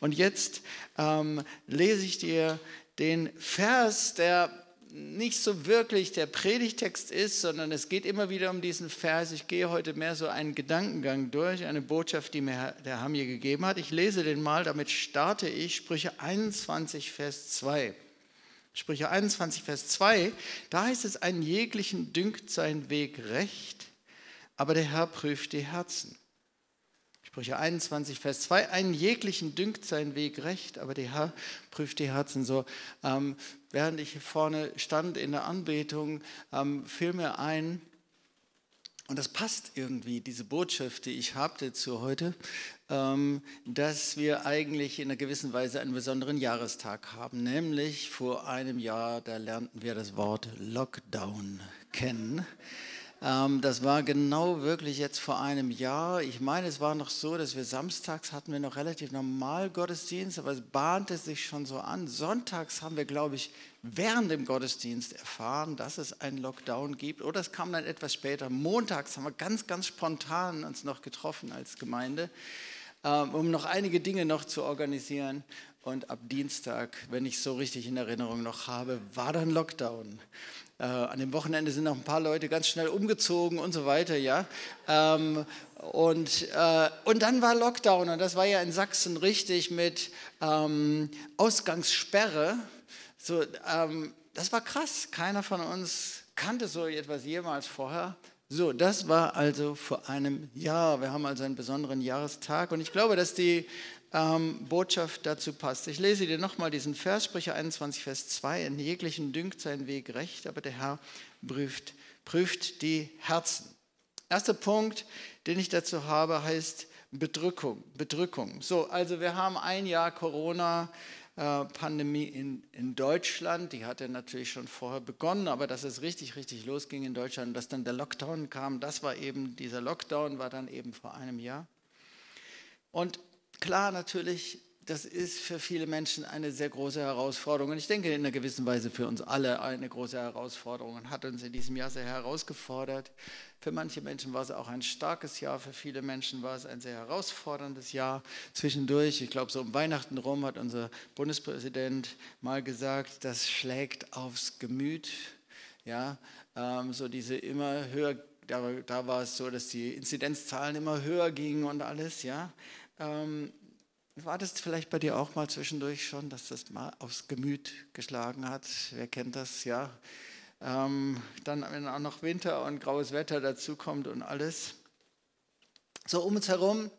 Und jetzt ähm, lese ich dir den Vers, der nicht so wirklich der Predigtext ist, sondern es geht immer wieder um diesen Vers. Ich gehe heute mehr so einen Gedankengang durch, eine Botschaft, die mir der Herr mir gegeben hat. Ich lese den mal, damit starte ich Sprüche 21, Vers 2. Sprüche 21, Vers 2, da heißt es, einen jeglichen dünkt sein Weg recht, aber der Herr prüft die Herzen. Sprüche 21, Vers 2, einen jeglichen dünkt sein Weg recht, aber der Herr prüft die Herzen. So, ähm, während ich hier vorne stand in der Anbetung, ähm, fiel mir ein, und das passt irgendwie, diese Botschaft, die ich habe dazu heute, ähm, dass wir eigentlich in einer gewissen Weise einen besonderen Jahrestag haben. Nämlich vor einem Jahr, da lernten wir das Wort Lockdown kennen. Ähm, das war genau wirklich jetzt vor einem Jahr. Ich meine, es war noch so, dass wir samstags hatten wir noch relativ normal Gottesdienst, aber es bahnte sich schon so an. Sonntags haben wir, glaube ich, während dem Gottesdienst erfahren, dass es einen Lockdown gibt. Oder es kam dann etwas später. Montags haben wir ganz, ganz spontan uns noch getroffen als Gemeinde, ähm, um noch einige Dinge noch zu organisieren. Und ab Dienstag, wenn ich so richtig in Erinnerung noch habe, war dann Lockdown. Äh, an dem Wochenende sind noch ein paar Leute ganz schnell umgezogen und so weiter, ja. Ähm, und, äh, und dann war Lockdown und das war ja in Sachsen richtig mit ähm, Ausgangssperre. So, ähm, das war krass. Keiner von uns kannte so etwas jemals vorher. So, das war also vor einem Jahr. Wir haben also einen besonderen Jahrestag und ich glaube, dass die ähm, Botschaft dazu passt. Ich lese dir nochmal diesen Vers, Sprüche 21, Vers 2. In jeglichen dünkt sein Weg recht, aber der Herr prüft, prüft die Herzen. Erster Punkt, den ich dazu habe, heißt Bedrückung. Bedrückung. So, also wir haben ein Jahr Corona. Pandemie in, in Deutschland, die hatte natürlich schon vorher begonnen, aber dass es richtig, richtig losging in Deutschland, dass dann der Lockdown kam, das war eben, dieser Lockdown war dann eben vor einem Jahr. Und klar, natürlich, das ist für viele Menschen eine sehr große Herausforderung. Und ich denke in einer gewissen Weise für uns alle eine große Herausforderung und hat uns in diesem Jahr sehr herausgefordert. Für manche Menschen war es auch ein starkes Jahr, für viele Menschen war es ein sehr herausforderndes Jahr. Zwischendurch, ich glaube so um Weihnachten rum, hat unser Bundespräsident mal gesagt, das schlägt aufs Gemüt. Ja, ähm, so diese immer höher, da, da war es so, dass die Inzidenzzahlen immer höher gingen und alles, ja. Ähm, war das vielleicht bei dir auch mal zwischendurch schon, dass das mal aufs Gemüt geschlagen hat? Wer kennt das, ja? Ähm, dann, wenn auch noch Winter und graues Wetter dazukommt und alles. So um uns herum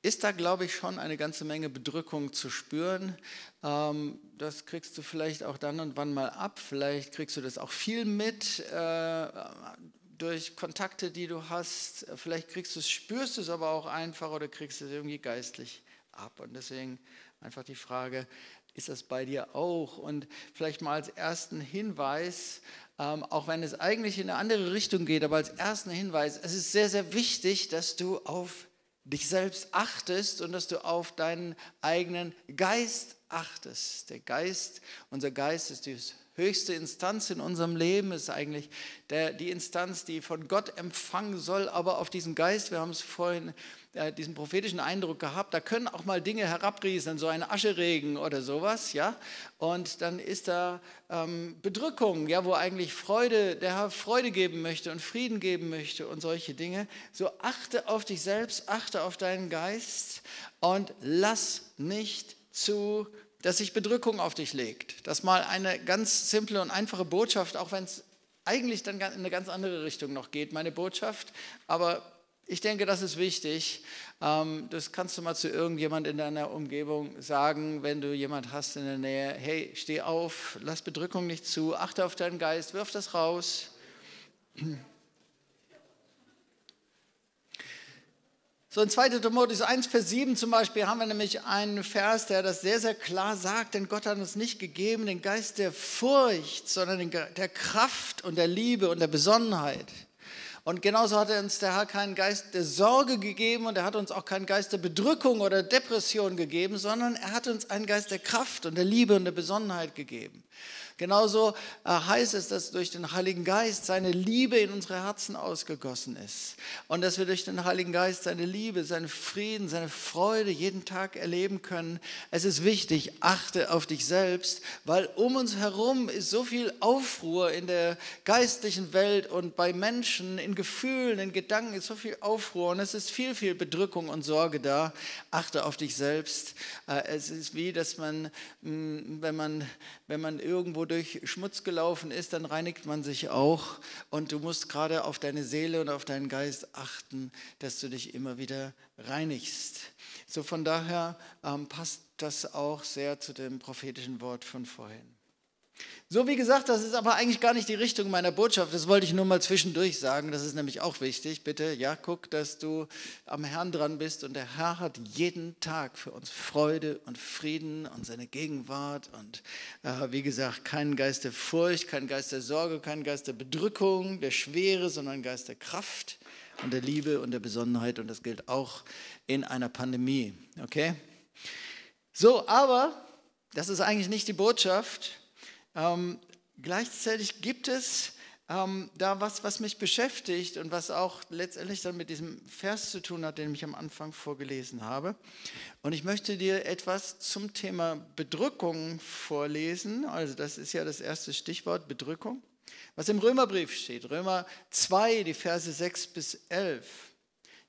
ist da, glaube ich, schon eine ganze Menge Bedrückung zu spüren. Ähm, das kriegst du vielleicht auch dann und wann mal ab. Vielleicht kriegst du das auch viel mit. Äh, durch Kontakte, die du hast. Vielleicht kriegst du es, spürst du es aber auch einfach oder kriegst es irgendwie geistlich ab. Und deswegen einfach die Frage, ist das bei dir auch? Und vielleicht mal als ersten Hinweis, ähm, auch wenn es eigentlich in eine andere Richtung geht, aber als ersten Hinweis, es ist sehr, sehr wichtig, dass du auf dich selbst achtest und dass du auf deinen eigenen Geist achtest. Der Geist, unser Geist ist die höchste Instanz in unserem Leben, ist eigentlich der, die Instanz, die von Gott empfangen soll, aber auf diesen Geist, wir haben es vorhin äh, diesen prophetischen Eindruck gehabt, da können auch mal Dinge herabrieseln, so ein Ascheregen oder sowas, ja. Und dann ist da ähm, Bedrückung, ja, wo eigentlich Freude, der Herr Freude geben möchte und Frieden geben möchte und solche Dinge. So achte auf dich selbst, achte auf deinen Geist und lass nicht zu, dass sich Bedrückung auf dich legt. Das ist mal eine ganz simple und einfache Botschaft, auch wenn es eigentlich dann in eine ganz andere Richtung noch geht, meine Botschaft. Aber ich denke, das ist wichtig. Ähm, das kannst du mal zu irgendjemand in deiner Umgebung sagen, wenn du jemand hast in der Nähe. Hey, steh auf, lass Bedrückung nicht zu, achte auf deinen Geist, wirf das raus. So in 2. Timotheus 1, Vers 7 zum Beispiel haben wir nämlich einen Vers, der das sehr, sehr klar sagt, denn Gott hat uns nicht gegeben den Geist der Furcht, sondern der Kraft und der Liebe und der Besonnenheit. Und genauso hat er uns der Herr keinen Geist der Sorge gegeben und er hat uns auch keinen Geist der Bedrückung oder Depression gegeben, sondern er hat uns einen Geist der Kraft und der Liebe und der Besonnenheit gegeben. Genauso äh, heißt es, dass durch den Heiligen Geist seine Liebe in unsere Herzen ausgegossen ist. Und dass wir durch den Heiligen Geist seine Liebe, seinen Frieden, seine Freude jeden Tag erleben können. Es ist wichtig, achte auf dich selbst, weil um uns herum ist so viel Aufruhr in der geistlichen Welt und bei Menschen, in Gefühlen, in Gedanken ist so viel Aufruhr und es ist viel, viel Bedrückung und Sorge da. Achte auf dich selbst. Äh, es ist wie, dass man, mm, wenn man, wenn man irgendwo durch Schmutz gelaufen ist, dann reinigt man sich auch. Und du musst gerade auf deine Seele und auf deinen Geist achten, dass du dich immer wieder reinigst. So von daher ähm, passt das auch sehr zu dem prophetischen Wort von vorhin. So wie gesagt, das ist aber eigentlich gar nicht die Richtung meiner Botschaft. Das wollte ich nur mal zwischendurch sagen. Das ist nämlich auch wichtig. Bitte, ja, guck, dass du am Herrn dran bist. Und der Herr hat jeden Tag für uns Freude und Frieden und seine Gegenwart. Und äh, wie gesagt, keinen Geist der Furcht, keinen Geist der Sorge, keinen Geist der Bedrückung, der Schwere, sondern Geist der Kraft und der Liebe und der Besonnenheit. Und das gilt auch in einer Pandemie. Okay? So, aber das ist eigentlich nicht die Botschaft. Ähm, gleichzeitig gibt es ähm, da was, was mich beschäftigt und was auch letztendlich dann mit diesem Vers zu tun hat, den ich am Anfang vorgelesen habe. Und ich möchte dir etwas zum Thema Bedrückung vorlesen. Also das ist ja das erste Stichwort, Bedrückung. Was im Römerbrief steht, Römer 2, die Verse 6 bis 11.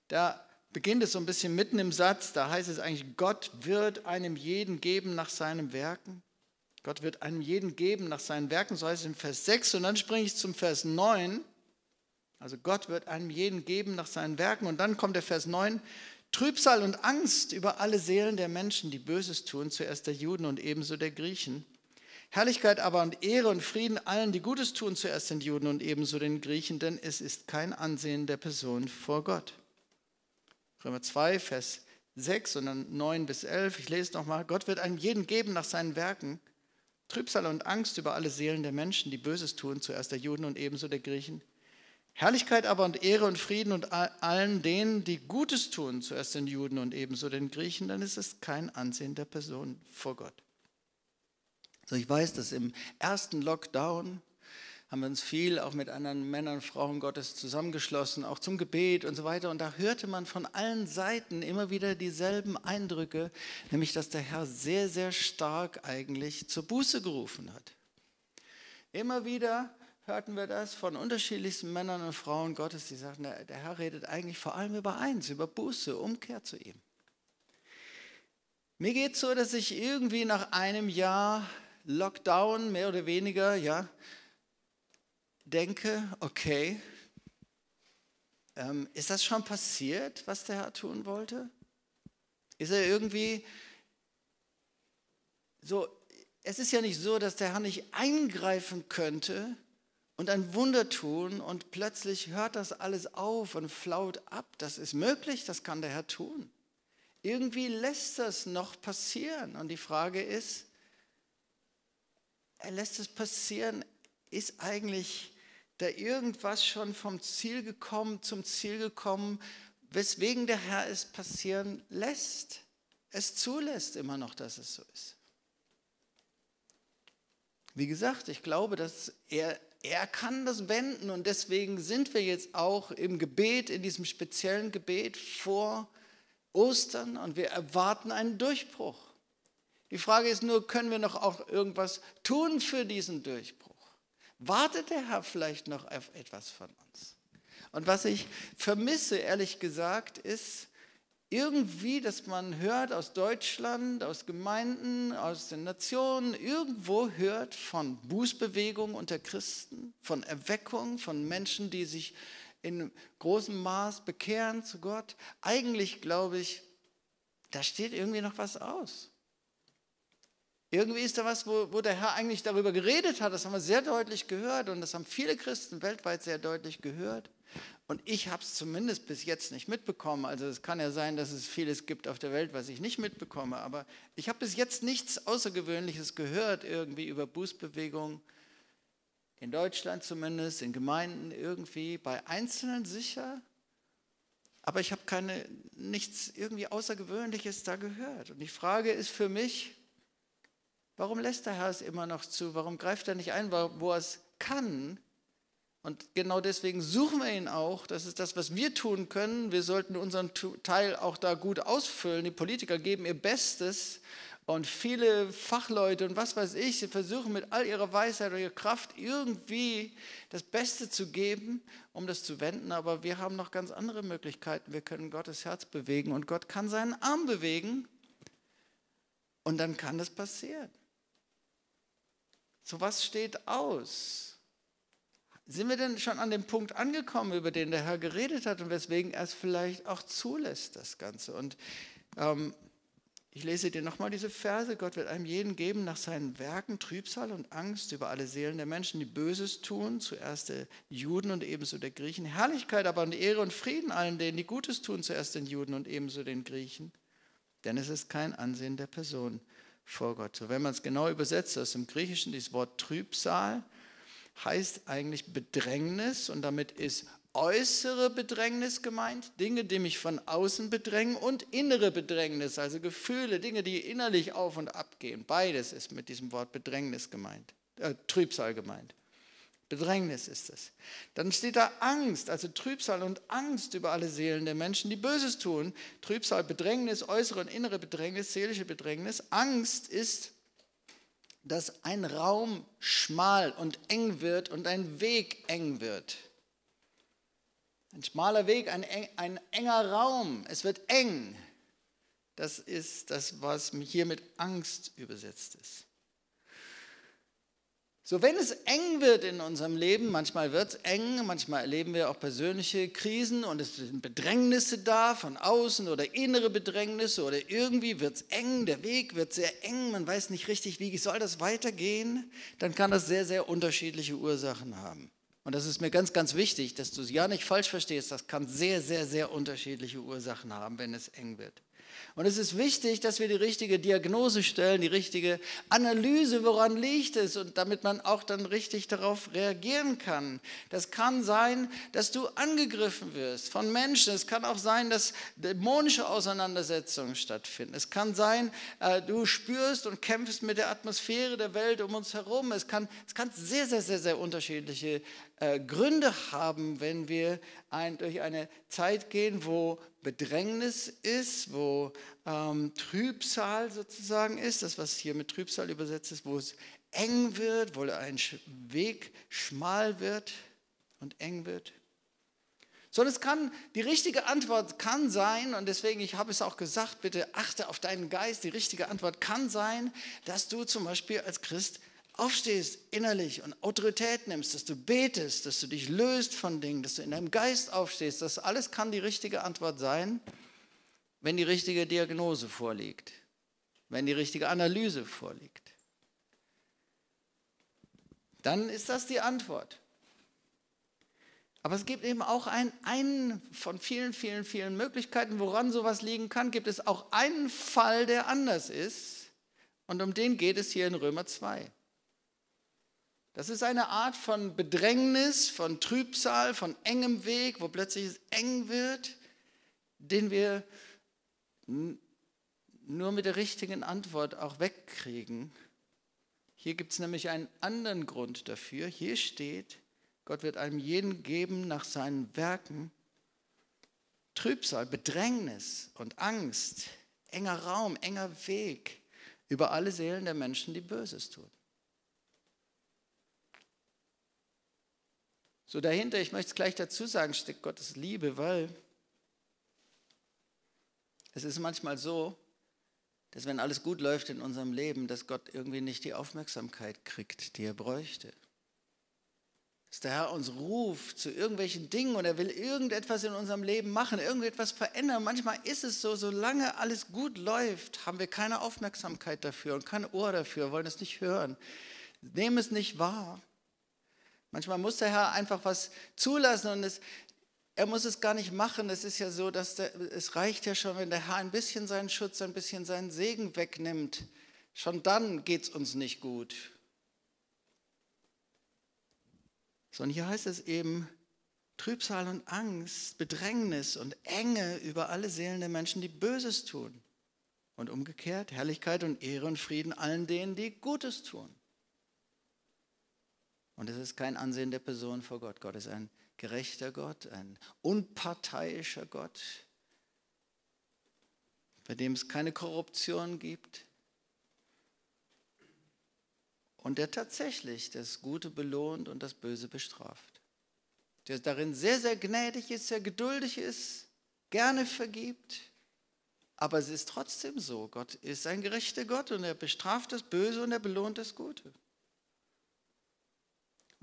Da beginnt es so ein bisschen mitten im Satz, da heißt es eigentlich, Gott wird einem jeden geben nach seinem Werken. Gott wird einem jeden geben nach seinen Werken, so heißt es in Vers 6. Und dann springe ich zum Vers 9. Also Gott wird einem jeden geben nach seinen Werken. Und dann kommt der Vers 9. Trübsal und Angst über alle Seelen der Menschen, die Böses tun, zuerst der Juden und ebenso der Griechen. Herrlichkeit aber und Ehre und Frieden allen, die Gutes tun, zuerst den Juden und ebenso den Griechen, denn es ist kein Ansehen der Person vor Gott. Römer 2, Vers 6 und dann 9 bis 11. Ich lese nochmal. Gott wird einem jeden geben nach seinen Werken. Trübsal und Angst über alle Seelen der Menschen, die Böses tun, zuerst der Juden und ebenso der Griechen. Herrlichkeit aber und Ehre und Frieden und allen denen, die Gutes tun, zuerst den Juden und ebenso den Griechen, dann ist es kein Ansehen der Person vor Gott. So, ich weiß, dass im ersten Lockdown haben wir uns viel auch mit anderen Männern und Frauen Gottes zusammengeschlossen, auch zum Gebet und so weiter. Und da hörte man von allen Seiten immer wieder dieselben Eindrücke, nämlich dass der Herr sehr, sehr stark eigentlich zur Buße gerufen hat. Immer wieder hörten wir das von unterschiedlichsten Männern und Frauen Gottes, die sagten, der, der Herr redet eigentlich vor allem über eins, über Buße, Umkehr zu ihm. Mir geht es so, dass ich irgendwie nach einem Jahr Lockdown mehr oder weniger, ja, denke, okay, ähm, ist das schon passiert, was der Herr tun wollte? Ist er irgendwie so, es ist ja nicht so, dass der Herr nicht eingreifen könnte und ein Wunder tun und plötzlich hört das alles auf und flaut ab. Das ist möglich, das kann der Herr tun. Irgendwie lässt das noch passieren und die Frage ist, er lässt es passieren, ist eigentlich da irgendwas schon vom Ziel gekommen, zum Ziel gekommen, weswegen der Herr es passieren lässt, es zulässt immer noch, dass es so ist. Wie gesagt, ich glaube, dass er, er kann das wenden und deswegen sind wir jetzt auch im Gebet, in diesem speziellen Gebet vor Ostern und wir erwarten einen Durchbruch. Die Frage ist nur, können wir noch auch irgendwas tun für diesen Durchbruch? Wartet der Herr vielleicht noch auf etwas von uns. Und was ich vermisse, ehrlich gesagt, ist irgendwie, dass man hört aus Deutschland, aus Gemeinden, aus den Nationen, irgendwo hört von Bußbewegung unter Christen, von Erweckung, von Menschen, die sich in großem Maß bekehren zu Gott. Eigentlich glaube ich, da steht irgendwie noch was aus. Irgendwie ist da was, wo, wo der Herr eigentlich darüber geredet hat. Das haben wir sehr deutlich gehört und das haben viele Christen weltweit sehr deutlich gehört. Und ich habe es zumindest bis jetzt nicht mitbekommen. Also es kann ja sein, dass es vieles gibt auf der Welt, was ich nicht mitbekomme. Aber ich habe bis jetzt nichts Außergewöhnliches gehört irgendwie über Bußbewegung in Deutschland zumindest, in Gemeinden irgendwie, bei Einzelnen sicher, aber ich habe keine, nichts irgendwie Außergewöhnliches da gehört. Und die Frage ist für mich, warum lässt der Herr es immer noch zu? Warum greift er nicht ein, wo er es kann? Und genau deswegen suchen wir ihn auch. Das ist das, was wir tun können. Wir sollten unseren Teil auch da gut ausfüllen. Die Politiker geben ihr Bestes und viele Fachleute und was weiß ich, sie versuchen mit all ihrer Weisheit und ihrer Kraft irgendwie das Beste zu geben, um das zu wenden. Aber wir haben noch ganz andere Möglichkeiten. Wir können Gottes Herz bewegen und Gott kann seinen Arm bewegen. Und dann kann das passieren. So was steht aus? Sind wir denn schon an dem Punkt angekommen, über den der Herr geredet hat und weswegen er es vielleicht auch zulässt, das Ganze? Und ähm, ich lese dir nochmal diese Verse. Gott wird einem jeden geben nach seinen Werken Trübsal und Angst über alle Seelen der Menschen, die Böses tun, zuerst der Juden und ebenso der Griechen. Herrlichkeit aber und Ehre und Frieden allen denen, die Gutes tun, zuerst den Juden und ebenso den Griechen. Denn es ist kein Ansehen der Person vor Gott. So, wenn man es genau übersetzt aus dem Griechischen, dieses Wort Trübsal heißt eigentlich Bedrängnis und damit ist äußere Bedrängnis gemeint, Dinge, die mich von außen bedrängen und innere Bedrängnis, also Gefühle, Dinge, die innerlich auf und ab gehen. Beides ist mit diesem Wort Bedrängnis gemeint, äh, Trübsal gemeint. Bedrängnis ist es. Dann steht da Angst, also Trübsal und Angst über alle Seelen der Menschen, die Böses tun. Trübsal, Bedrängnis, äußere und innere Bedrängnis, seelische Bedrängnis. Angst ist, dass ein Raum schmal und eng wird und ein Weg eng wird. Ein schmaler Weg, ein, ein enger Raum. Es wird eng. Das ist das, was hier mit Angst übersetzt ist. So, wenn es eng wird in unserem Leben, manchmal wird es eng, manchmal erleben wir auch persönliche Krisen und es sind Bedrängnisse da, von außen oder innere Bedrängnisse oder irgendwie wird es eng, der Weg wird sehr eng, man weiß nicht richtig, wie soll das weitergehen, dann kann das sehr, sehr unterschiedliche Ursachen haben. Und das ist mir ganz, ganz wichtig, dass du es ja nicht falsch verstehst. Das kann sehr, sehr, sehr unterschiedliche Ursachen haben, wenn es eng wird. Und es ist wichtig, dass wir die richtige Diagnose stellen, die richtige Analyse, woran liegt es und damit man auch dann richtig darauf reagieren kann. Das kann sein, dass du angegriffen wirst von Menschen. Es kann auch sein, dass dämonische Auseinandersetzungen stattfinden. Es kann sein, äh, du spürst und kämpfst mit der Atmosphäre der Welt um uns herum. Es kann, es kann sehr, sehr, sehr, sehr unterschiedliche äh, Gründe haben, wenn wir ein, durch eine Zeit gehen, wo Bedrängnis ist, wo ähm, Trübsal sozusagen ist, das was hier mit Trübsal übersetzt ist, wo es eng wird, wo ein Weg schmal wird und eng wird. Sondern es kann, die richtige Antwort kann sein, und deswegen, ich habe es auch gesagt, bitte achte auf deinen Geist, die richtige Antwort kann sein, dass du zum Beispiel als Christ aufstehst innerlich und Autorität nimmst, dass du betest, dass du dich löst von Dingen, dass du in deinem Geist aufstehst, das alles kann die richtige Antwort sein, wenn die richtige Diagnose vorliegt, wenn die richtige Analyse vorliegt. Dann ist das die Antwort. Aber es gibt eben auch einen, einen von vielen, vielen, vielen Möglichkeiten, woran sowas liegen kann, gibt es auch einen Fall, der anders ist. Und um den geht es hier in Römer 2. Das ist eine Art von Bedrängnis, von Trübsal, von engem Weg, wo plötzlich es eng wird, den wir nur mit der richtigen Antwort auch wegkriegen. Hier gibt es nämlich einen anderen Grund dafür. Hier steht, Gott wird einem jeden geben nach seinen Werken. Trübsal, Bedrängnis und Angst, enger Raum, enger Weg über alle Seelen der Menschen, die Böses tun. So dahinter, ich möchte es gleich dazu sagen, steckt Gottes Liebe, weil es ist manchmal so, dass wenn alles gut läuft in unserem Leben, dass Gott irgendwie nicht die Aufmerksamkeit kriegt, die er bräuchte. Dass der Herr uns ruft zu irgendwelchen Dingen und er will irgendetwas in unserem Leben machen, irgendetwas verändern. Manchmal ist es so, solange alles gut läuft, haben wir keine Aufmerksamkeit dafür und kein Ohr dafür, wollen es nicht hören, nehmen es nicht wahr. Manchmal muss der Herr einfach was zulassen und es, er muss es gar nicht machen. Es ist ja so, dass der, es reicht ja schon, wenn der Herr ein bisschen seinen Schutz, ein bisschen seinen Segen wegnimmt. Schon dann geht es uns nicht gut. sondern hier heißt es eben Trübsal und Angst, Bedrängnis und Enge über alle Seelen der Menschen, die Böses tun. Und umgekehrt Herrlichkeit und Ehre und Frieden allen denen, die Gutes tun. Und es ist kein Ansehen der Person vor Gott. Gott ist ein gerechter Gott, ein unparteiischer Gott, bei dem es keine Korruption gibt und der tatsächlich das Gute belohnt und das Böse bestraft. Der darin sehr, sehr gnädig ist, sehr geduldig ist, gerne vergibt. Aber es ist trotzdem so, Gott ist ein gerechter Gott und er bestraft das Böse und er belohnt das Gute.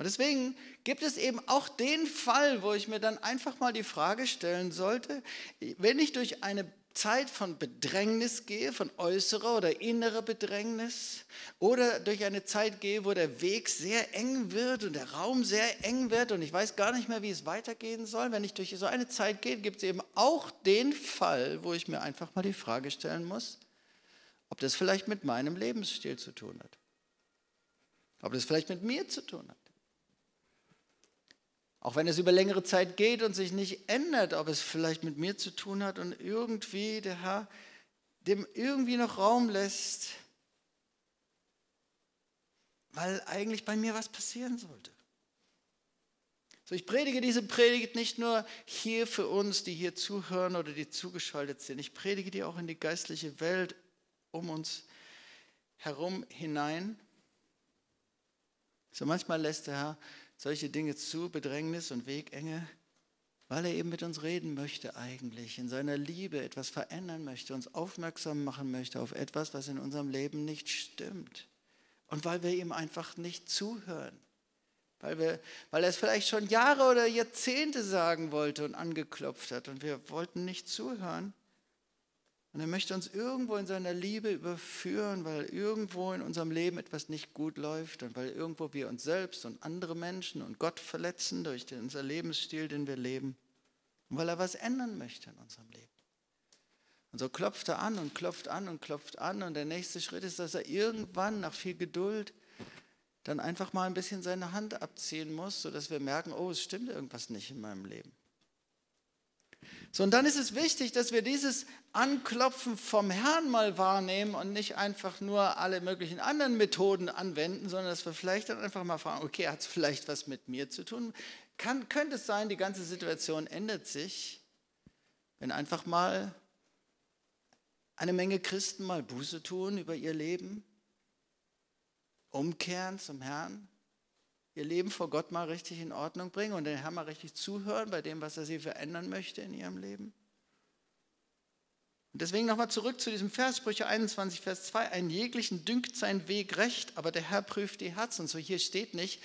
Und deswegen gibt es eben auch den Fall, wo ich mir dann einfach mal die Frage stellen sollte, wenn ich durch eine Zeit von Bedrängnis gehe, von äußerer oder innerer Bedrängnis, oder durch eine Zeit gehe, wo der Weg sehr eng wird und der Raum sehr eng wird und ich weiß gar nicht mehr, wie es weitergehen soll. Wenn ich durch so eine Zeit gehe, gibt es eben auch den Fall, wo ich mir einfach mal die Frage stellen muss, ob das vielleicht mit meinem Lebensstil zu tun hat. Ob das vielleicht mit mir zu tun hat. Auch wenn es über längere Zeit geht und sich nicht ändert, ob es vielleicht mit mir zu tun hat und irgendwie der Herr dem irgendwie noch Raum lässt, weil eigentlich bei mir was passieren sollte. So, ich predige diese Predigt nicht nur hier für uns, die hier zuhören oder die zugeschaltet sind. Ich predige die auch in die geistliche Welt um uns herum hinein. So manchmal lässt der Herr solche Dinge zu, Bedrängnis und Wegenge, weil er eben mit uns reden möchte eigentlich, in seiner Liebe etwas verändern möchte, uns aufmerksam machen möchte auf etwas, was in unserem Leben nicht stimmt. Und weil wir ihm einfach nicht zuhören. Weil, wir, weil er es vielleicht schon Jahre oder Jahrzehnte sagen wollte und angeklopft hat und wir wollten nicht zuhören. Und er möchte uns irgendwo in seiner Liebe überführen, weil irgendwo in unserem Leben etwas nicht gut läuft und weil irgendwo wir uns selbst und andere Menschen und Gott verletzen durch den, unser Lebensstil, den wir leben. Und weil er was ändern möchte in unserem Leben. Und so klopft er an und klopft an und klopft an. Und der nächste Schritt ist, dass er irgendwann nach viel Geduld dann einfach mal ein bisschen seine Hand abziehen muss, sodass wir merken, oh, es stimmt irgendwas nicht in meinem Leben. So, und dann ist es wichtig, dass wir dieses Anklopfen vom Herrn mal wahrnehmen und nicht einfach nur alle möglichen anderen Methoden anwenden, sondern dass wir vielleicht dann einfach mal fragen, okay, hat es vielleicht was mit mir zu tun? Kann, könnte es sein, die ganze Situation ändert sich, wenn einfach mal eine Menge Christen mal Buße tun über ihr Leben, umkehren zum Herrn? Ihr Leben vor Gott mal richtig in Ordnung bringen und den Herrn mal richtig zuhören bei dem, was er sie verändern möchte in ihrem Leben? Und deswegen nochmal zurück zu diesem Vers, Sprüche 21, Vers 2. Ein jeglichen dünkt sein Weg recht, aber der Herr prüft die Herzen. So hier steht nicht,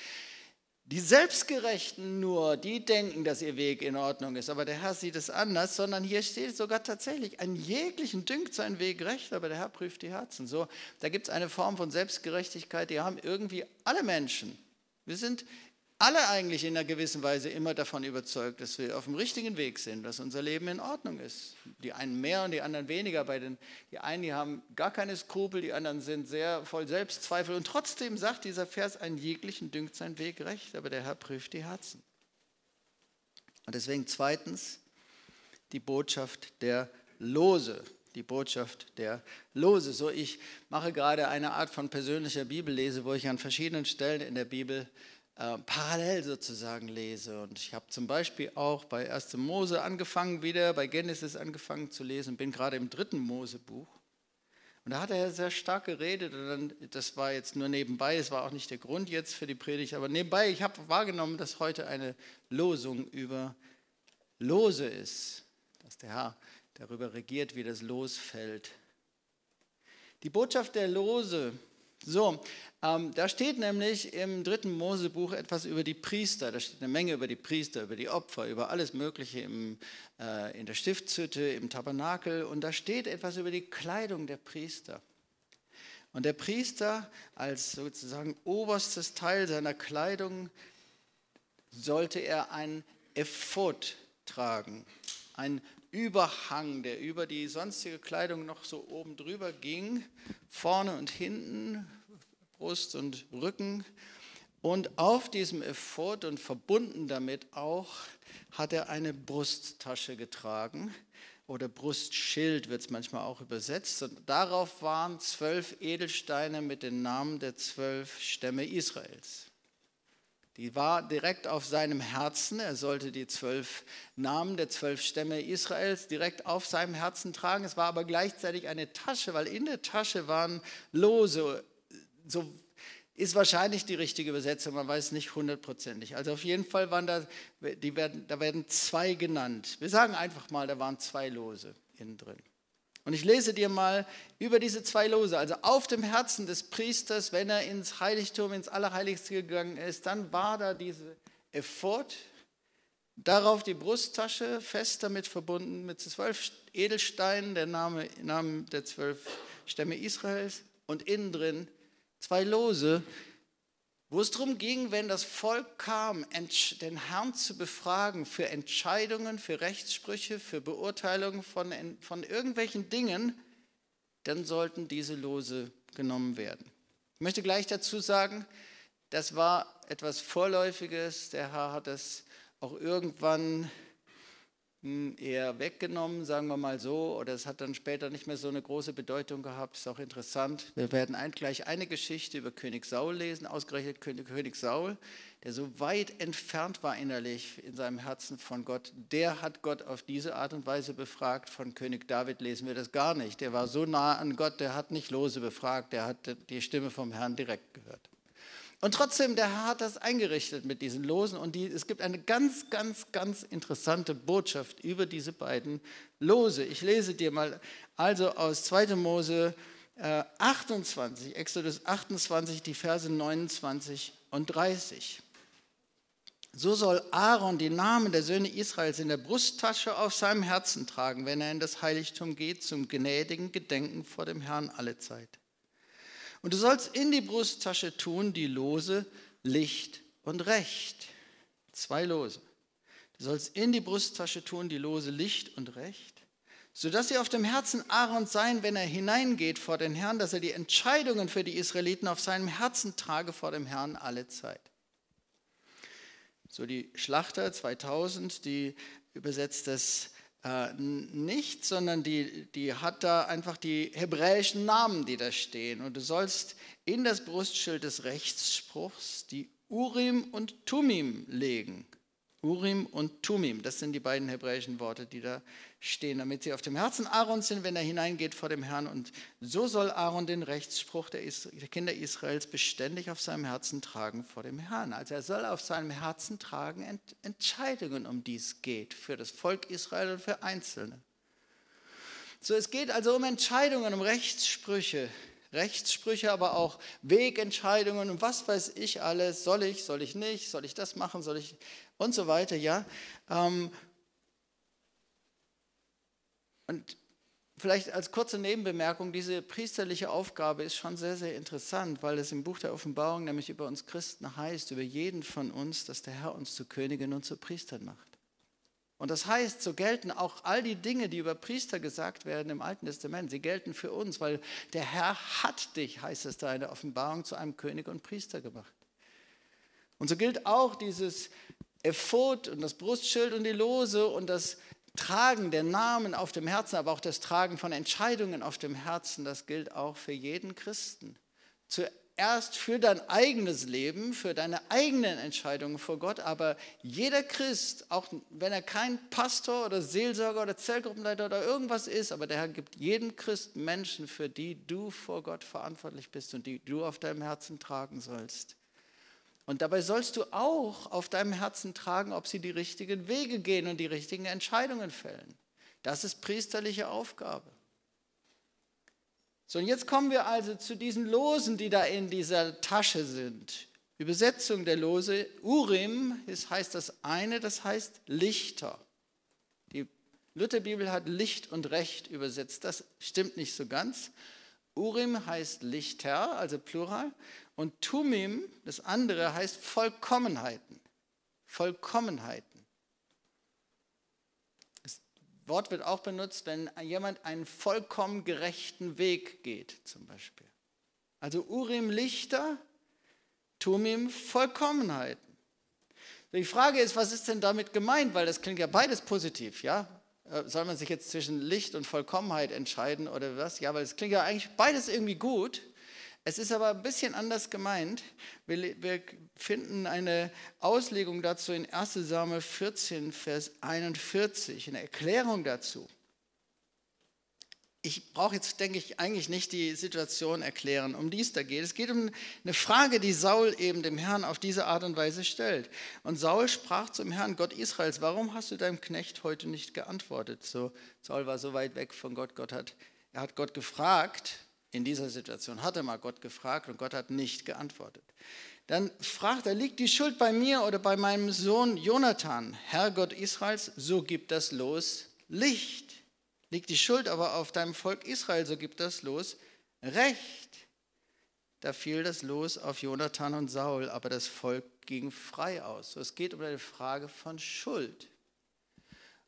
die Selbstgerechten nur, die denken, dass ihr Weg in Ordnung ist, aber der Herr sieht es anders, sondern hier steht sogar tatsächlich, ein jeglichen dünkt sein Weg recht, aber der Herr prüft die Herzen. So, da gibt es eine Form von Selbstgerechtigkeit, die haben irgendwie alle Menschen. Wir sind alle eigentlich in einer gewissen Weise immer davon überzeugt, dass wir auf dem richtigen Weg sind, dass unser Leben in Ordnung ist. Die einen mehr und die anderen weniger. Bei den, die einen die haben gar keine Skrupel, die anderen sind sehr voll Selbstzweifel. Und trotzdem sagt dieser Vers, ein jeglichen dünkt sein Weg recht, aber der Herr prüft die Herzen. Und deswegen zweitens die Botschaft der Lose die Botschaft der Lose. So, ich mache gerade eine Art von persönlicher Bibellese, wo ich an verschiedenen Stellen in der Bibel äh, parallel sozusagen lese. Und ich habe zum Beispiel auch bei 1. Mose angefangen, wieder bei Genesis angefangen zu lesen, bin gerade im dritten Mosebuch. Und da hat er sehr stark geredet und dann, das war jetzt nur nebenbei, es war auch nicht der Grund jetzt für die Predigt, aber nebenbei, ich habe wahrgenommen, dass heute eine Losung über Lose ist, dass der Herr darüber regiert, wie das Los fällt. Die Botschaft der Lose. So, ähm, da steht nämlich im dritten Mosebuch etwas über die Priester. Da steht eine Menge über die Priester, über die Opfer, über alles Mögliche im, äh, in der Stiftshütte, im Tabernakel. Und da steht etwas über die Kleidung der Priester. Und der Priester als sozusagen oberstes Teil seiner Kleidung sollte er ein Ephod tragen, ein Überhang, der über die sonstige Kleidung noch so oben drüber ging, vorne und hinten, Brust und Rücken. Und auf diesem Ephod und verbunden damit auch hat er eine Brusttasche getragen oder Brustschild wird es manchmal auch übersetzt. Und darauf waren zwölf Edelsteine mit den Namen der zwölf Stämme Israels. Die war direkt auf seinem Herzen. Er sollte die zwölf Namen der zwölf Stämme Israels direkt auf seinem Herzen tragen. Es war aber gleichzeitig eine Tasche, weil in der Tasche waren Lose. So ist wahrscheinlich die richtige Übersetzung, man weiß nicht hundertprozentig. Also auf jeden Fall waren da, die werden, da werden zwei genannt. Wir sagen einfach mal, da waren zwei Lose innen drin. Und ich lese dir mal über diese zwei Lose. Also auf dem Herzen des Priesters, wenn er ins Heiligtum, ins Allerheiligste gegangen ist, dann war da diese Ephod, darauf die Brusttasche, fest damit verbunden mit zwölf Edelsteinen, der Name, Namen der zwölf Stämme Israels und innen drin zwei Lose, wo es darum ging, wenn das Volk kam, den Herrn zu befragen für Entscheidungen, für Rechtssprüche, für Beurteilungen von, von irgendwelchen Dingen, dann sollten diese Lose genommen werden. Ich möchte gleich dazu sagen, das war etwas Vorläufiges. Der Herr hat es auch irgendwann eher weggenommen, sagen wir mal so, oder es hat dann später nicht mehr so eine große Bedeutung gehabt. Ist auch interessant. Wir werden ein, gleich eine Geschichte über König Saul lesen, ausgerechnet König, König Saul, der so weit entfernt war innerlich in seinem Herzen von Gott. Der hat Gott auf diese Art und Weise befragt. Von König David lesen wir das gar nicht. Der war so nah an Gott, der hat nicht lose befragt, der hat die Stimme vom Herrn direkt gehört. Und trotzdem, der Herr hat das eingerichtet mit diesen Losen und die, es gibt eine ganz, ganz, ganz interessante Botschaft über diese beiden Lose. Ich lese dir mal also aus 2. Mose äh, 28, Exodus 28, die Verse 29 und 30. So soll Aaron die Namen der Söhne Israels in der Brusttasche auf seinem Herzen tragen, wenn er in das Heiligtum geht, zum gnädigen Gedenken vor dem Herrn alle Zeit. Und du sollst in die Brusttasche tun die Lose Licht und Recht. Zwei Lose. Du sollst in die Brusttasche tun die Lose Licht und Recht, sodass sie auf dem Herzen Aarons sein, wenn er hineingeht vor den Herrn, dass er die Entscheidungen für die Israeliten auf seinem Herzen trage vor dem Herrn alle Zeit. So die Schlachter 2000, die übersetzt das äh, nicht, sondern die, die hat da einfach die hebräischen Namen, die da stehen. Und du sollst in das Brustschild des Rechtsspruchs die Urim und Tumim legen. Urim und Tumim, das sind die beiden hebräischen Worte, die da stehen, damit sie auf dem Herzen Aarons sind, wenn er hineingeht vor dem Herrn. Und so soll Aaron den Rechtsspruch der, Kinder Israels beständig auf seinem Herzen tragen vor dem Herrn. Also er soll auf seinem Herzen tragen Entscheidungen, um die es geht, für das Volk Israel und für Einzelne. So, es geht also um Entscheidungen, um Rechtssprüche, Rechtssprüche, aber auch Wegentscheidungen und was weiß ich alles. Soll ich, soll ich nicht, soll ich das machen, soll ich und so weiter, ja. Ähm, und vielleicht als kurze Nebenbemerkung, diese priesterliche Aufgabe ist schon sehr, sehr interessant, weil es im Buch der Offenbarung nämlich über uns Christen heißt, über jeden von uns, dass der Herr uns zu Königen und zu Priestern macht. Und das heißt, so gelten auch all die Dinge, die über Priester gesagt werden im Alten Testament, sie gelten für uns, weil der Herr hat dich, heißt es da in der Offenbarung, zu einem König und Priester gemacht. Und so gilt auch dieses Ephod und das Brustschild und die Lose und das Tragen der Namen auf dem Herzen, aber auch das Tragen von Entscheidungen auf dem Herzen, das gilt auch für jeden Christen. Zuerst für dein eigenes Leben, für deine eigenen Entscheidungen vor Gott, aber jeder Christ, auch wenn er kein Pastor oder Seelsorger oder Zellgruppenleiter oder irgendwas ist, aber der Herr gibt jedem Christ Menschen, für die du vor Gott verantwortlich bist und die du auf deinem Herzen tragen sollst. Und dabei sollst du auch auf deinem Herzen tragen, ob sie die richtigen Wege gehen und die richtigen Entscheidungen fällen. Das ist priesterliche Aufgabe. So, und jetzt kommen wir also zu diesen Losen, die da in dieser Tasche sind. Übersetzung der Lose, Urim ist, heißt das eine, das heißt Lichter. Die Lutherbibel hat Licht und Recht übersetzt. Das stimmt nicht so ganz. Urim heißt Lichter, also Plural. Und Tumim, das andere, heißt Vollkommenheiten. Vollkommenheiten. Das Wort wird auch benutzt, wenn jemand einen vollkommen gerechten Weg geht, zum Beispiel. Also Urim Lichter, Tumim Vollkommenheiten. Die Frage ist, was ist denn damit gemeint? Weil das klingt ja beides positiv, ja? Äh, soll man sich jetzt zwischen Licht und Vollkommenheit entscheiden oder was? Ja, weil es klingt ja eigentlich beides irgendwie gut. Es ist aber ein bisschen anders gemeint. Wir, wir finden eine Auslegung dazu in 1 Samuel 14, Vers 41, eine Erklärung dazu. Ich brauche jetzt, denke ich, eigentlich nicht die Situation erklären, um die es da geht. Es geht um eine Frage, die Saul eben dem Herrn auf diese Art und Weise stellt. Und Saul sprach zum Herrn, Gott Israels, warum hast du deinem Knecht heute nicht geantwortet? So, Saul war so weit weg von Gott. Gott hat, er hat Gott gefragt, in dieser Situation hat er mal Gott gefragt und Gott hat nicht geantwortet. Dann fragt er, liegt die Schuld bei mir oder bei meinem Sohn Jonathan? Herr Gott Israels, so gibt das Los Licht. Liegt die Schuld aber auf deinem Volk Israel, so gibt das Los Recht. Da fiel das Los auf Jonathan und Saul, aber das Volk ging frei aus. So, es geht um eine Frage von Schuld.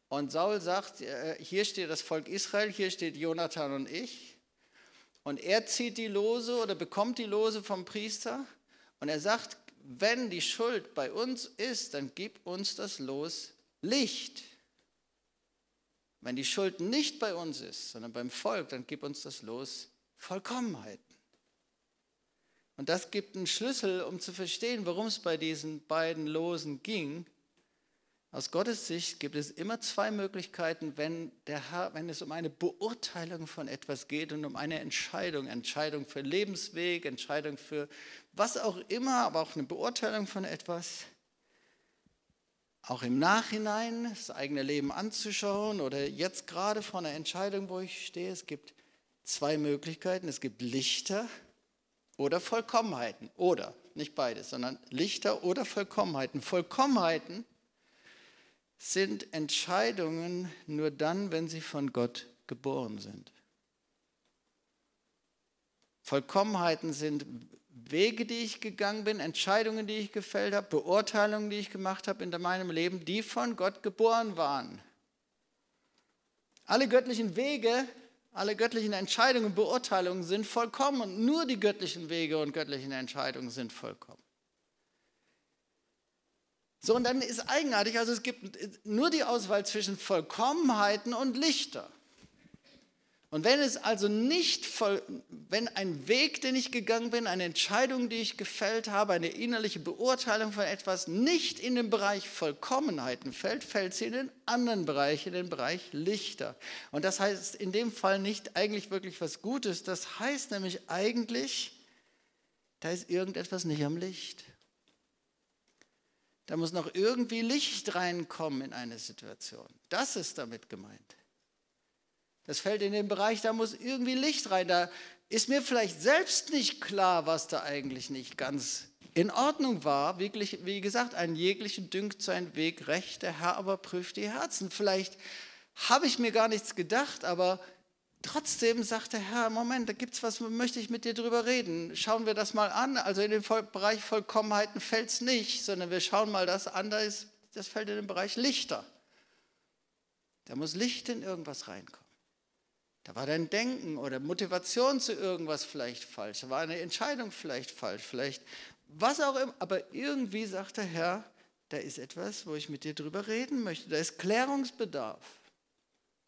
Und Saul sagt, äh, hier steht das Volk Israel, hier steht Jonathan und ich. Und er zieht die Lose oder bekommt die Lose vom Priester. Und er sagt, wenn die Schuld bei uns ist, dann gib uns das Los Licht. Wenn die Schuld nicht bei uns ist, sondern beim Volk, dann gib uns das Los Vollkommenheiten. Und das gibt einen Schlüssel, um zu verstehen, worum es bei diesen beiden Losen ging. Aus Gottes Sicht gibt es immer zwei Möglichkeiten, wenn, der Herr, wenn es um eine Beurteilung von etwas geht und um eine Entscheidung, Entscheidung für Lebensweg, Entscheidung für was auch immer, aber auch eine Beurteilung von etwas auch im Nachhinein das eigene Leben anzuschauen oder jetzt gerade vor einer Entscheidung, wo ich stehe. Es gibt zwei Möglichkeiten. Es gibt Lichter oder Vollkommenheiten. Oder, nicht beides, sondern Lichter oder Vollkommenheiten. Vollkommenheiten sind Entscheidungen nur dann, wenn sie von Gott geboren sind. Vollkommenheiten sind Wege, die ich gegangen bin, Entscheidungen, die ich gefällt habe, Beurteilungen, die ich gemacht habe in meinem Leben, die von Gott geboren waren. Alle göttlichen Wege, alle göttlichen Entscheidungen Beurteilungen sind vollkommen und nur die göttlichen Wege und göttlichen Entscheidungen sind vollkommen. So, und dann ist eigenartig, also es gibt nur die Auswahl zwischen Vollkommenheiten und Lichter. Und wenn es also nicht voll, wenn ein Weg, den ich gegangen bin, eine Entscheidung, die ich gefällt habe, eine innerliche Beurteilung von etwas nicht in den Bereich Vollkommenheiten fällt, fällt sie in den anderen Bereich, in den Bereich Lichter. Und das heißt in dem Fall nicht eigentlich wirklich was Gutes, das heißt nämlich eigentlich, da ist irgendetwas nicht am Licht. Da muss noch irgendwie Licht reinkommen in eine Situation. Das ist damit gemeint. Das fällt in den Bereich, da muss irgendwie Licht rein. Da ist mir vielleicht selbst nicht klar, was da eigentlich nicht ganz in Ordnung war. Wirklich, wie gesagt, ein jeglichen dünkt sein Weg recht, der Herr aber prüft die Herzen. Vielleicht habe ich mir gar nichts gedacht, aber trotzdem sagt der Herr, Moment, da gibt es was, möchte ich mit dir drüber reden. Schauen wir das mal an. Also in den Bereich Vollkommenheiten fällt es nicht, sondern wir schauen mal das an, das, das fällt in den Bereich Lichter. Da muss Licht in irgendwas reinkommen. Da war dein Denken oder Motivation zu irgendwas vielleicht falsch. Da war eine Entscheidung vielleicht falsch. Vielleicht was auch immer. Aber irgendwie sagt der Herr, da ist etwas, wo ich mit dir drüber reden möchte. Da ist Klärungsbedarf.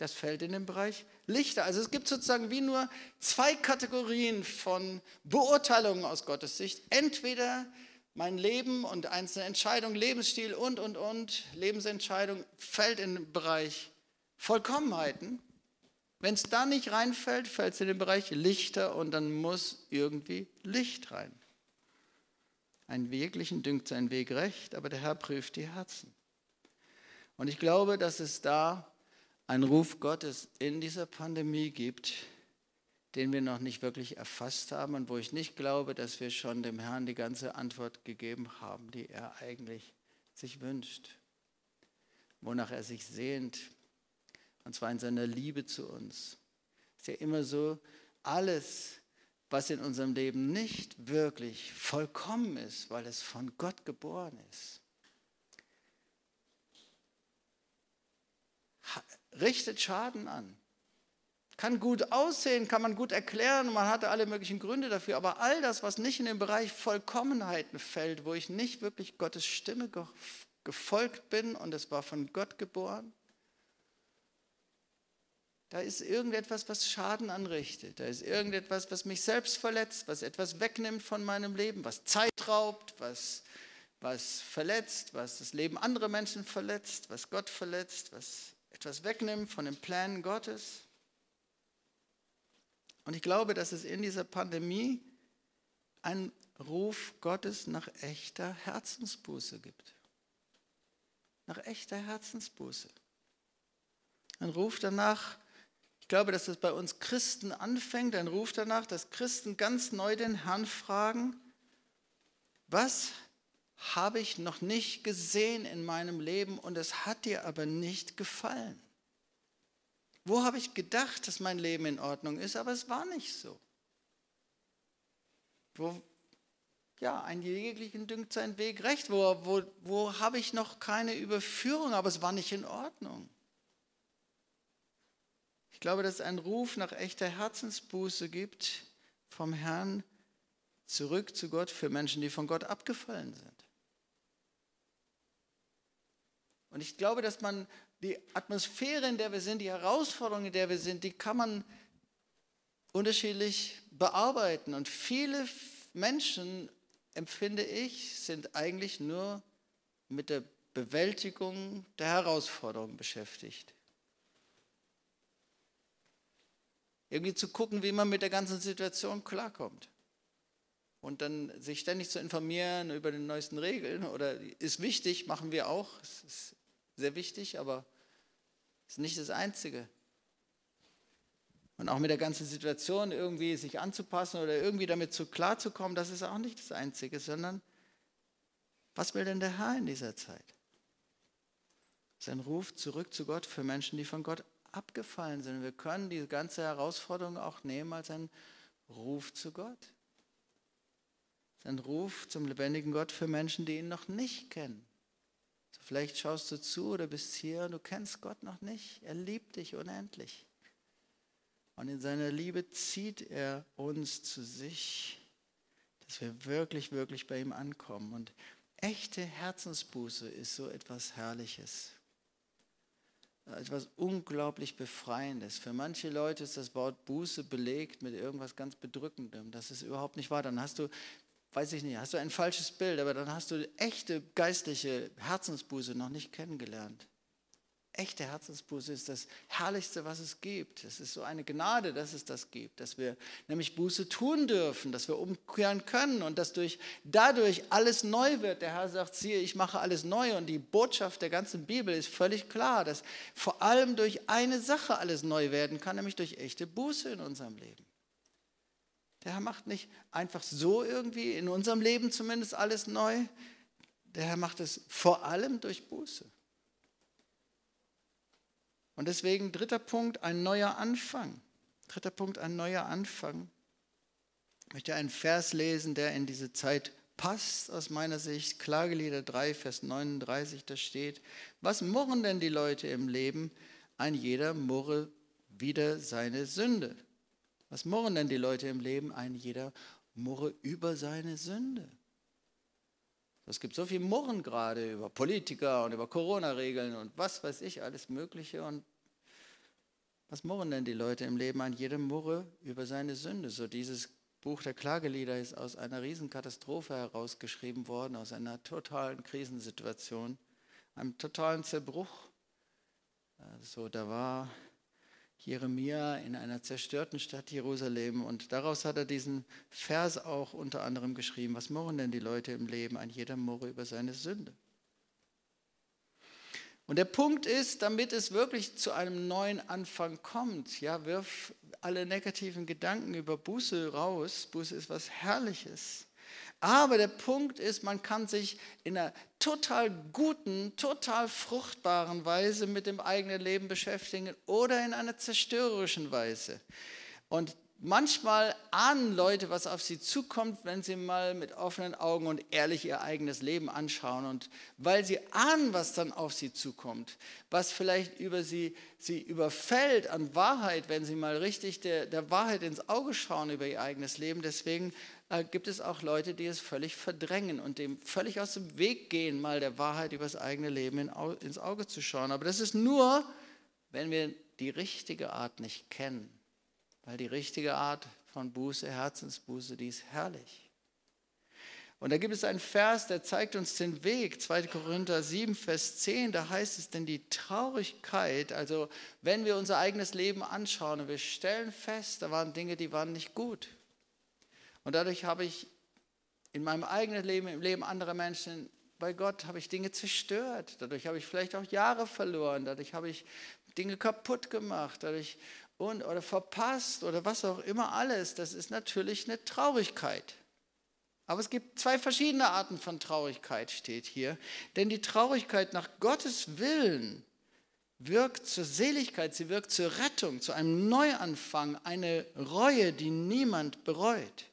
Das fällt in den Bereich Lichter. Also es gibt sozusagen wie nur zwei Kategorien von Beurteilungen aus Gottes Sicht. Entweder mein Leben und einzelne Entscheidungen, Lebensstil und, und, und, Lebensentscheidung fällt in den Bereich Vollkommenheiten wenn es da nicht reinfällt, fällt es in den Bereich Lichter und dann muss irgendwie Licht rein. Ein Weglichen dünkt sein Weg recht, aber der Herr prüft die Herzen. Und ich glaube, dass es da einen Ruf Gottes in dieser Pandemie gibt, den wir noch nicht wirklich erfasst haben und wo ich nicht glaube, dass wir schon dem Herrn die ganze Antwort gegeben haben, die er eigentlich sich wünscht, wonach er sich sehnt, und zwar in seiner Liebe zu uns. Ist ja immer so, alles, was in unserem Leben nicht wirklich vollkommen ist, weil es von Gott geboren ist, richtet Schaden an. kann gut aussehen, kann man gut erklären man hatte alle möglichen Gründe dafür, aber all das, was nicht in den Bereich Vollkommenheiten fällt, wo ich nicht wirklich Gottes Stimme gefolgt bin und es war von Gott geboren, da ist irgendetwas, was Schaden anrichtet. Da ist irgendetwas, was mich selbst verletzt, was etwas wegnimmt von meinem Leben, was Zeit raubt, was, was verletzt, was das Leben anderer Menschen verletzt, was Gott verletzt, was etwas wegnimmt von den Plänen Gottes. Und ich glaube, dass es in dieser Pandemie einen Ruf Gottes nach echter Herzensbuße gibt. Nach echter Herzensbuße. Ein Ruf danach, glaube, dass das bei uns Christen anfängt, ein Ruf danach, dass Christen ganz neu den Herrn fragen, was habe ich noch nicht gesehen in meinem Leben und es hat dir aber nicht gefallen? Wo habe ich gedacht, dass mein Leben in Ordnung ist, aber es war nicht so? Wo, ja, ein jeglichen dünkt sein Weg recht. Wo, wo, wo habe ich noch keine Überführung, aber es war nicht in Ordnung? Ich glaube, dass es einen Ruf nach echter Herzensbuße gibt vom Herrn zurück zu Gott für Menschen, die von Gott abgefallen sind. Und ich glaube, dass man die Atmosphäre, in der wir sind, die Herausforderungen, in der wir sind, die kann man unterschiedlich bearbeiten. Und viele Menschen, empfinde ich, sind eigentlich nur mit der Bewältigung der Herausforderungen beschäftigt. irgendwie zu gucken, wie man mit der ganzen Situation klarkommt. Und dann sich ständig zu informieren über die neuesten Regeln oder ist wichtig, machen wir auch, es ist sehr wichtig, aber es ist nicht das Einzige. Und auch mit der ganzen Situation irgendwie sich anzupassen oder irgendwie damit zu klarzukommen, das ist auch nicht das Einzige, sondern was will denn der Herr in dieser Zeit? Sein Ruf zurück zu Gott für Menschen, die von Gott abgefallen sind. Wir können diese ganze Herausforderung auch nehmen als einen Ruf zu Gott. Ein Ruf zum lebendigen Gott für Menschen, die ihn noch nicht kennen. Vielleicht schaust du zu oder bist hier und du kennst Gott noch nicht. Er liebt dich unendlich. Und in seiner Liebe zieht er uns zu sich, dass wir wirklich, wirklich bei ihm ankommen. Und echte Herzensbuße ist so etwas Herrliches etwas unglaublich Befreiendes. Für manche Leute ist das Wort Buße belegt mit irgendwas ganz Bedrückendem. Das ist überhaupt nicht wahr. Dann hast du, weiß ich nicht, hast du ein falsches Bild, aber dann hast du echte geistliche Herzensbuße noch nicht kennengelernt. Echte Herzensbuße ist das Herrlichste, was es gibt. Es ist so eine Gnade, dass es das gibt, dass wir nämlich Buße tun dürfen, dass wir umkehren können und dass durch, dadurch alles neu wird. Der Herr sagt, siehe, ich mache alles neu und die Botschaft der ganzen Bibel ist völlig klar, dass vor allem durch eine Sache alles neu werden kann, nämlich durch echte Buße in unserem Leben. Der Herr macht nicht einfach so irgendwie, in unserem Leben zumindest alles neu. Der Herr macht es vor allem durch Buße. Und deswegen dritter Punkt, ein neuer Anfang. Dritter Punkt, ein neuer Anfang. Ich möchte einen Vers lesen, der in diese Zeit passt aus meiner Sicht. Klagelieder 3, Vers 39, da steht, was murren denn die Leute im Leben? Ein jeder murre wieder seine Sünde. Was murren denn die Leute im Leben? Ein jeder murre über seine Sünde. Es gibt so viel Murren gerade über Politiker und über Corona-Regeln und was weiß ich, alles Mögliche. Und was murren denn die Leute im Leben an jedem Murre über seine Sünde? So dieses Buch der Klagelieder ist aus einer Riesenkatastrophe herausgeschrieben worden, aus einer totalen Krisensituation, einem totalen Zerbruch. So, da war Jeremia in einer zerstörten Stadt Jerusalem und daraus hat er diesen Vers auch unter anderem geschrieben. Was murren denn die Leute im Leben? Ein jeder murre über seine Sünde. Und der Punkt ist, damit es wirklich zu einem neuen Anfang kommt, ja, wirf alle negativen Gedanken über Buße raus. Buße ist was Herrliches. Aber der Punkt ist, man kann sich in einer total guten, total fruchtbaren Weise mit dem eigenen Leben beschäftigen oder in einer zerstörerischen Weise. Und Manchmal ahnen Leute, was auf sie zukommt, wenn sie mal mit offenen Augen und ehrlich ihr eigenes Leben anschauen. Und weil sie ahnen, was dann auf sie zukommt, was vielleicht über sie, sie überfällt an Wahrheit, wenn sie mal richtig der, der Wahrheit ins Auge schauen über ihr eigenes Leben. Deswegen gibt es auch Leute, die es völlig verdrängen und dem völlig aus dem Weg gehen, mal der Wahrheit über das eigene Leben in, ins Auge zu schauen. Aber das ist nur, wenn wir die richtige Art nicht kennen. Weil die richtige Art von Buße, Herzensbuße, die ist herrlich. Und da gibt es einen Vers, der zeigt uns den Weg. 2. Korinther 7, Vers 10, da heißt es, denn die Traurigkeit, also wenn wir unser eigenes Leben anschauen und wir stellen fest, da waren Dinge, die waren nicht gut. Und dadurch habe ich in meinem eigenen Leben, im Leben anderer Menschen, bei Gott habe ich Dinge zerstört. Dadurch habe ich vielleicht auch Jahre verloren. Dadurch habe ich Dinge kaputt gemacht. Dadurch und, oder verpasst oder was auch immer alles, das ist natürlich eine Traurigkeit. Aber es gibt zwei verschiedene Arten von Traurigkeit, steht hier. Denn die Traurigkeit nach Gottes Willen wirkt zur Seligkeit, sie wirkt zur Rettung, zu einem Neuanfang, eine Reue, die niemand bereut.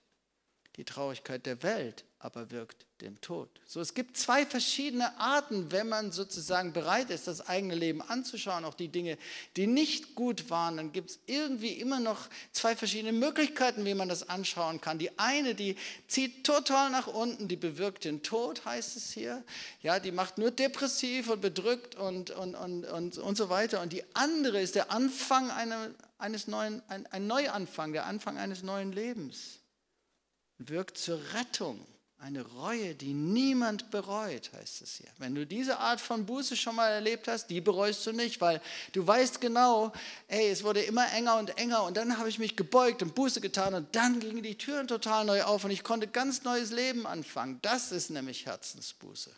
Die Traurigkeit der Welt aber wirkt dem Tod. So, es gibt zwei verschiedene Arten, wenn man sozusagen bereit ist, das eigene Leben anzuschauen, auch die Dinge, die nicht gut waren, dann gibt es irgendwie immer noch zwei verschiedene Möglichkeiten, wie man das anschauen kann. Die eine, die zieht total nach unten, die bewirkt den Tod, heißt es hier. Ja, die macht nur depressiv und bedrückt und, und, und, und, und so weiter. Und die andere ist der Anfang einer, eines neuen, ein, ein Neuanfang, der Anfang eines neuen Lebens. Wirkt zur Rettung eine Reue, die niemand bereut, heißt es hier. Wenn du diese Art von Buße schon mal erlebt hast, die bereust du nicht, weil du weißt genau, ey, es wurde immer enger und enger und dann habe ich mich gebeugt und Buße getan und dann gingen die Türen total neu auf und ich konnte ganz neues Leben anfangen. Das ist nämlich Herzensbuße.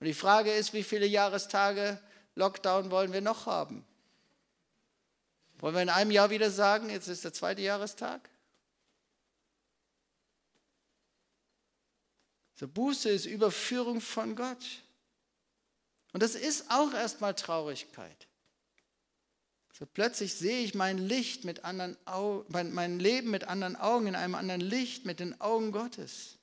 Und die Frage ist, wie viele Jahrestage Lockdown wollen wir noch haben? Wollen wir in einem Jahr wieder sagen, jetzt ist der zweite Jahrestag? So Buße ist Überführung von Gott. Und das ist auch erstmal Traurigkeit. So plötzlich sehe ich mein Licht mit anderen Augen, mein Leben mit anderen Augen, in einem anderen Licht, mit den Augen Gottes.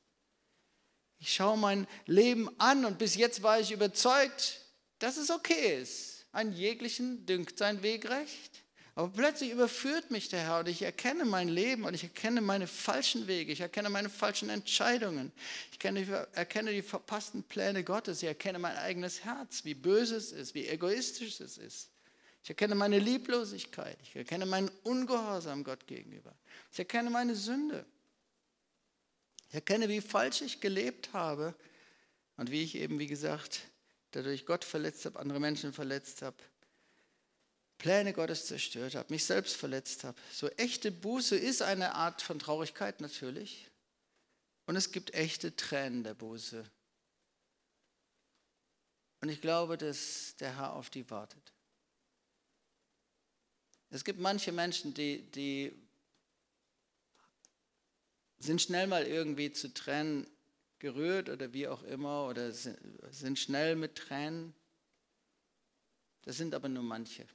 Ich schaue mein Leben an und bis jetzt war ich überzeugt, dass es okay ist. Ein jeglichen dünkt sein Weg recht. Aber plötzlich überführt mich der Herr und ich erkenne mein Leben und ich erkenne meine falschen Wege, ich erkenne meine falschen Entscheidungen, ich erkenne die verpassten Pläne Gottes, ich erkenne mein eigenes Herz, wie böse es ist, wie egoistisch es ist. Ich erkenne meine Lieblosigkeit, ich erkenne meinen Ungehorsam Gott gegenüber, ich erkenne meine Sünde. Ich erkenne, wie falsch ich gelebt habe und wie ich eben, wie gesagt, dadurch Gott verletzt habe, andere Menschen verletzt habe Pläne Gottes zerstört habe, mich selbst verletzt habe. So echte Buße ist eine Art von Traurigkeit natürlich. Und es gibt echte Tränen der Buße. Und ich glaube, dass der Herr auf die wartet. Es gibt manche Menschen, die, die sind schnell mal irgendwie zu Tränen gerührt oder wie auch immer oder sind schnell mit Tränen. Das sind aber nur manche.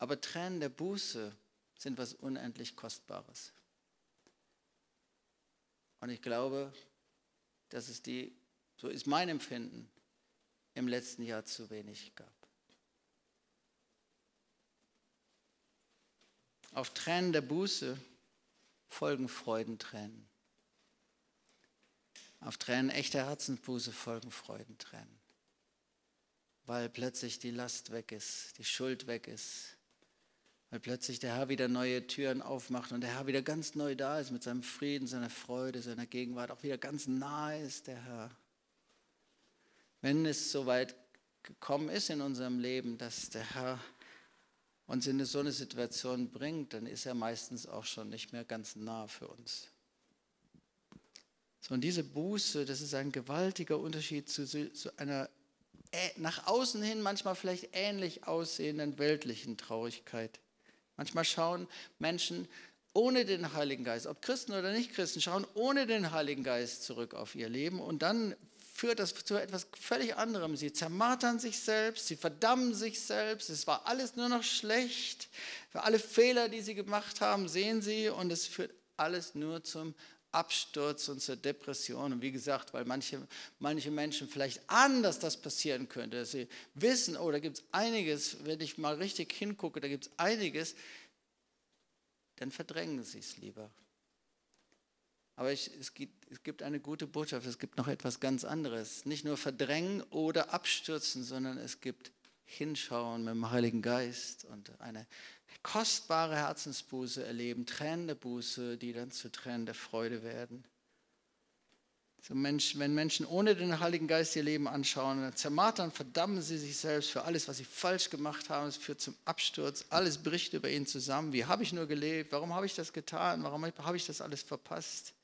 Aber Tränen der Buße sind was unendlich Kostbares. Und ich glaube, dass es die, so ist mein Empfinden, im letzten Jahr zu wenig gab. Auf Tränen der Buße folgen Freudentränen. Auf Tränen echter Herzensbuße folgen Freudentränen. Weil plötzlich die Last weg ist, die Schuld weg ist, weil plötzlich der Herr wieder neue Türen aufmacht und der Herr wieder ganz neu da ist mit seinem Frieden, seiner Freude, seiner Gegenwart, auch wieder ganz nahe ist der Herr. Wenn es so weit gekommen ist in unserem Leben, dass der Herr uns in so eine Situation bringt, dann ist er meistens auch schon nicht mehr ganz nah für uns. So, und diese Buße, das ist ein gewaltiger Unterschied zu, zu einer nach außen hin manchmal vielleicht ähnlich aussehenden weltlichen Traurigkeit. Manchmal schauen Menschen ohne den Heiligen Geist, ob Christen oder nicht Christen, schauen ohne den Heiligen Geist zurück auf ihr Leben und dann führt das zu etwas völlig anderem. Sie zermartern sich selbst, sie verdammen sich selbst. Es war alles nur noch schlecht. Für alle Fehler, die sie gemacht haben, sehen sie und es führt alles nur zum Absturz und zur Depression. Und wie gesagt, weil manche, manche Menschen vielleicht anders das passieren könnte, dass sie wissen, oh, da gibt es einiges, wenn ich mal richtig hingucke, da gibt es einiges, dann verdrängen sie es lieber. Aber ich, es, gibt, es gibt eine gute Botschaft, es gibt noch etwas ganz anderes. Nicht nur verdrängen oder abstürzen, sondern es gibt hinschauen mit dem Heiligen Geist und eine kostbare Herzensbuße erleben, Tränen der Buße, die dann zu Tränen der Freude werden. So Mensch, wenn Menschen ohne den Heiligen Geist ihr Leben anschauen, dann zermartern, verdammen sie sich selbst für alles, was sie falsch gemacht haben. Es führt zum Absturz. Alles bricht über ihnen zusammen. Wie habe ich nur gelebt? Warum habe ich das getan? Warum habe ich das alles verpasst?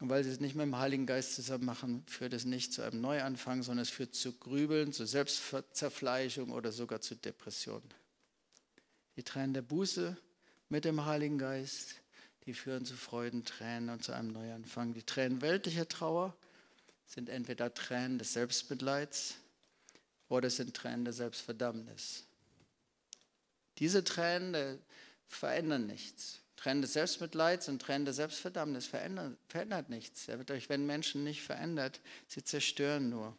Und weil sie es nicht mit dem Heiligen Geist zusammen machen, führt es nicht zu einem Neuanfang, sondern es führt zu Grübeln, zu Selbstzerfleischung oder sogar zu Depressionen. Die Tränen der Buße mit dem Heiligen Geist, die führen zu Freudentränen und zu einem Neuanfang. Die Tränen weltlicher Trauer sind entweder Tränen des Selbstmitleids oder sind Tränen der Selbstverdammnis. Diese Tränen verändern nichts. Tränen des Selbstmitleids und Tränen der Selbstverdammnis verändert, verändert nichts. Er wird euch, wenn Menschen nicht verändert, sie zerstören nur.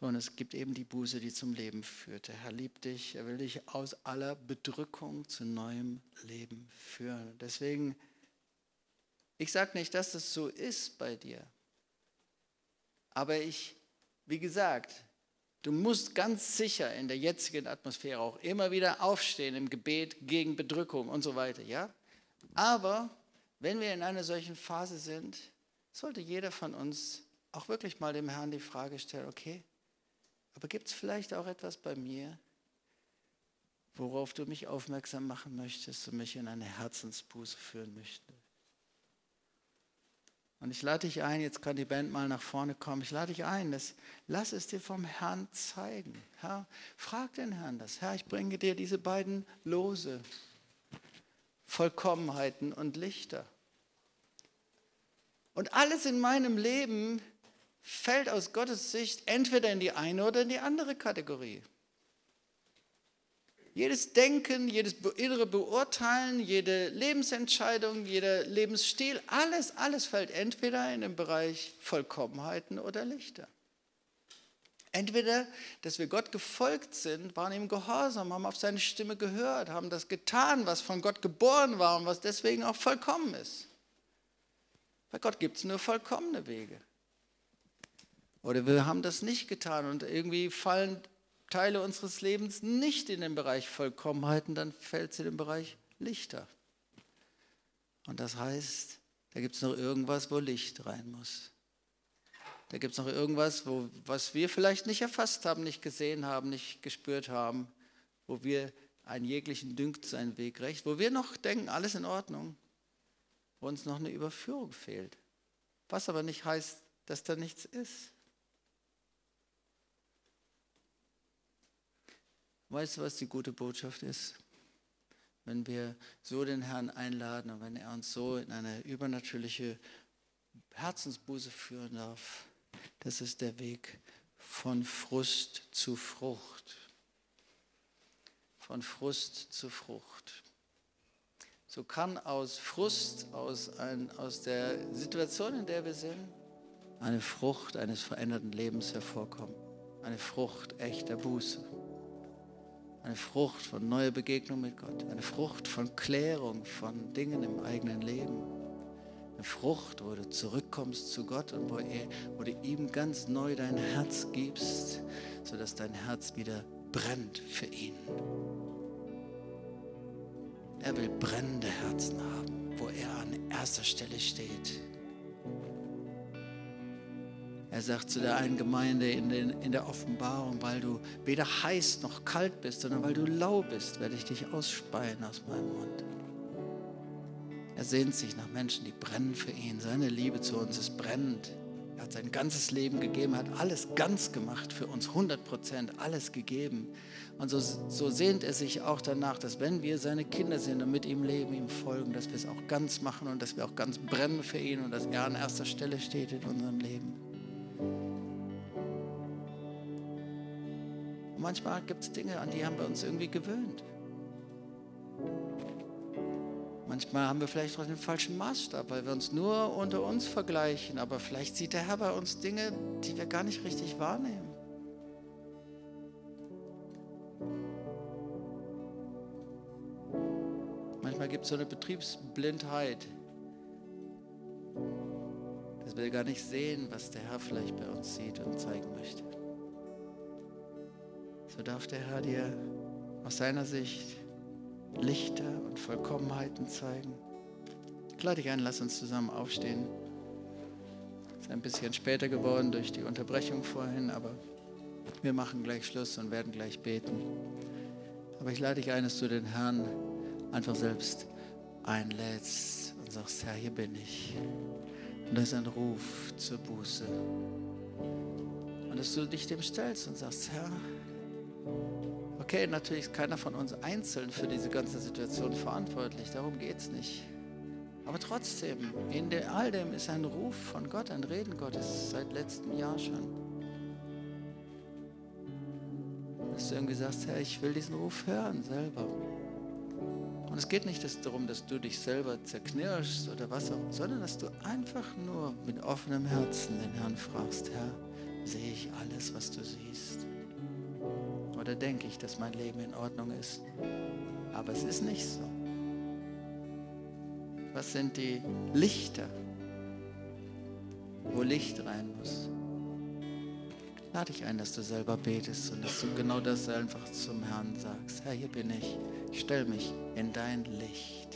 Und es gibt eben die Buße, die zum Leben führt. Der Herr liebt dich, er will dich aus aller Bedrückung zu neuem Leben führen. Deswegen, ich sage nicht, dass das so ist bei dir. Aber ich, wie gesagt, Du musst ganz sicher in der jetzigen Atmosphäre auch immer wieder aufstehen im Gebet gegen Bedrückung und so weiter, ja? Aber wenn wir in einer solchen Phase sind, sollte jeder von uns auch wirklich mal dem Herrn die Frage stellen, okay, aber gibt es vielleicht auch etwas bei mir, worauf du mich aufmerksam machen möchtest und mich in eine Herzensbuße führen möchtest? Und ich lade dich ein, jetzt kann die Band mal nach vorne kommen, ich lade dich ein, dass, lass es dir vom Herrn zeigen. Herr, frag den Herrn das. Herr, ich bringe dir diese beiden Lose, Vollkommenheiten und Lichter. Und alles in meinem Leben fällt aus Gottes Sicht entweder in die eine oder in die andere Kategorie. Jedes Denken, jedes innere Beurteilen, jede Lebensentscheidung, jeder Lebensstil, alles, alles fällt entweder in den Bereich Vollkommenheiten oder Lichter. Entweder, dass wir Gott gefolgt sind, waren ihm gehorsam, haben auf seine Stimme gehört, haben das getan, was von Gott geboren war und was deswegen auch vollkommen ist. Bei Gott gibt es nur vollkommene Wege. Oder wir haben das nicht getan und irgendwie fallen Teile unseres Lebens nicht in den Bereich Vollkommenheiten, dann fällt sie in den Bereich Lichter. Und das heißt, da gibt es noch irgendwas, wo Licht rein muss. Da gibt es noch irgendwas, wo, was wir vielleicht nicht erfasst haben, nicht gesehen haben, nicht gespürt haben, wo wir einen jeglichen dünkt seinen Weg recht, wo wir noch denken, alles in Ordnung, wo uns noch eine Überführung fehlt. Was aber nicht heißt, dass da nichts ist. Weißt du, was die gute Botschaft ist? Wenn wir so den Herrn einladen und wenn er uns so in eine übernatürliche Herzensbuße führen darf, das ist der Weg von Frust zu Frucht. Von Frust zu Frucht. So kann aus Frust, aus, ein, aus der Situation, in der wir sind, eine Frucht eines veränderten Lebens hervorkommen. Eine Frucht echter Buße. Eine Frucht von neuer Begegnung mit Gott. Eine Frucht von Klärung von Dingen im eigenen Leben. Eine Frucht, wo du zurückkommst zu Gott und wo, er, wo du ihm ganz neu dein Herz gibst, sodass dein Herz wieder brennt für ihn. Er will brennende Herzen haben, wo er an erster Stelle steht. Er sagt zu der einen Gemeinde in, den, in der Offenbarung, weil du weder heiß noch kalt bist, sondern weil du lau bist, werde ich dich ausspeien aus meinem Mund. Er sehnt sich nach Menschen, die brennen für ihn. Seine Liebe zu uns ist brennend. Er hat sein ganzes Leben gegeben, hat alles ganz gemacht für uns, 100 Prozent, alles gegeben. Und so, so sehnt er sich auch danach, dass wenn wir seine Kinder sind und mit ihm leben, ihm folgen, dass wir es auch ganz machen und dass wir auch ganz brennen für ihn und dass er an erster Stelle steht in unserem Leben. Und manchmal gibt es Dinge, an die haben wir uns irgendwie gewöhnt. Manchmal haben wir vielleicht auch den falschen Maßstab, weil wir uns nur unter uns vergleichen. Aber vielleicht sieht der Herr bei uns Dinge, die wir gar nicht richtig wahrnehmen. Manchmal gibt es so eine Betriebsblindheit, dass wir gar nicht sehen, was der Herr vielleicht bei uns sieht und zeigen möchte. So darf der Herr dir aus seiner Sicht Lichter und Vollkommenheiten zeigen. Ich lade dich ein, lass uns zusammen aufstehen. Es ist ein bisschen später geworden durch die Unterbrechung vorhin, aber wir machen gleich Schluss und werden gleich beten. Aber ich lade dich ein, dass du den Herrn einfach selbst einlädst und sagst, Herr, hier bin ich. Und das ist ein Ruf zur Buße. Und dass du dich dem stellst und sagst, Herr, Okay, natürlich ist keiner von uns einzeln für diese ganze Situation verantwortlich, darum geht es nicht. Aber trotzdem, in all dem ist ein Ruf von Gott, ein Reden Gottes seit letztem Jahr schon. Dass du irgendwie sagst, Herr, ich will diesen Ruf hören selber. Und es geht nicht darum, dass du dich selber zerknirschst oder was auch, sondern dass du einfach nur mit offenem Herzen den Herrn fragst, Herr, sehe ich alles, was du siehst? oder denke ich, dass mein Leben in Ordnung ist. Aber es ist nicht so. Was sind die Lichter, wo Licht rein muss? Lade dich ein, dass du selber betest und dass du genau das einfach zum Herrn sagst. Herr, hier bin ich. Ich stelle mich in dein Licht.